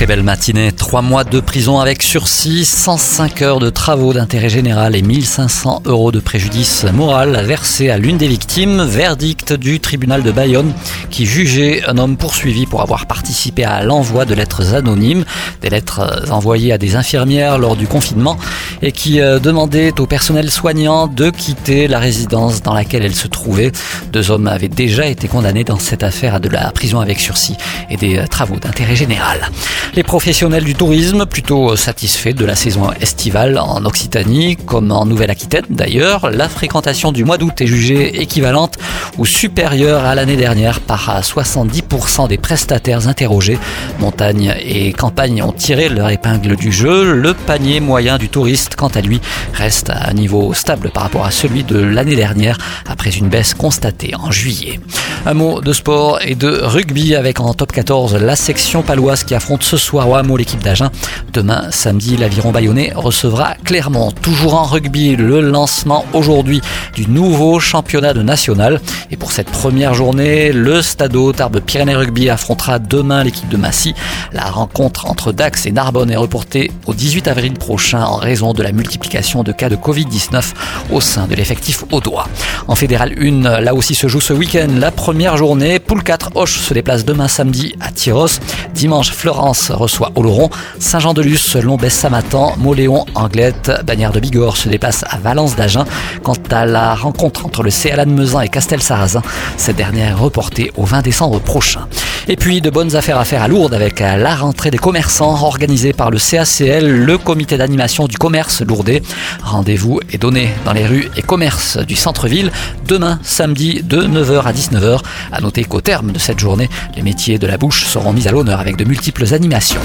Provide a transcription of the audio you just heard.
Très belle matinée, trois mois de prison avec sursis, 105 heures de travaux d'intérêt général et 1500 euros de préjudice moral versés à l'une des victimes. Verdict du tribunal de Bayonne qui jugeait un homme poursuivi pour avoir participé à l'envoi de lettres anonymes, des lettres envoyées à des infirmières lors du confinement et qui euh, demandaient au personnel soignant de quitter la résidence dans laquelle elle se trouvait. Deux hommes avaient déjà été condamnés dans cette affaire à de la prison avec sursis et des euh, travaux d'intérêt général. Les professionnels du tourisme, plutôt satisfaits de la saison estivale en Occitanie, comme en Nouvelle-Aquitaine d'ailleurs, la fréquentation du mois d'août est jugée équivalente ou supérieure à l'année dernière par 70% des prestataires interrogés. Montagne et campagne ont tiré leur épingle du jeu. Le panier moyen du touriste, quant à lui, reste à un niveau stable par rapport à celui de l'année dernière, après une baisse constatée en juillet. Un mot de sport et de rugby avec en top 14 la section paloise qui affronte ce soir au l'équipe d'Agen. Demain, samedi, l'aviron bayonnais recevra Clermont. Toujours en rugby, le lancement aujourd'hui du nouveau championnat de national. Et pour cette première journée, le Stade Tarbes Pyrénées Rugby affrontera demain l'équipe de Massy. La rencontre entre Dax et Narbonne est reportée au 18 avril prochain en raison de la multiplication de cas de Covid-19 au sein de l'effectif audois. En fédéral 1, là aussi se joue ce week-end la première journée. Poule 4, Hoche se déplace demain samedi à Tyros. Dimanche, Florence reçoit Oloron, Saint-Jean-de-Luz, Lombès-Samatan, Moléon, Anglette, Bagnères de Bigorre se déplace à Valence d'Agen. Quant à la rencontre entre le CALA de et Castel-Sarrazin, cette dernière est reportée au 20 décembre prochain. Et puis de bonnes affaires à faire à Lourdes avec la rentrée des commerçants organisée par le CACL, le comité d'animation du commerce lourdais. Rendez-vous est donné dans les rues et commerces du centre-ville demain samedi de 9h à 19h. À noter qu'au terme de cette journée, les métiers de la bouche seront mis à l'honneur avec de multiples animations.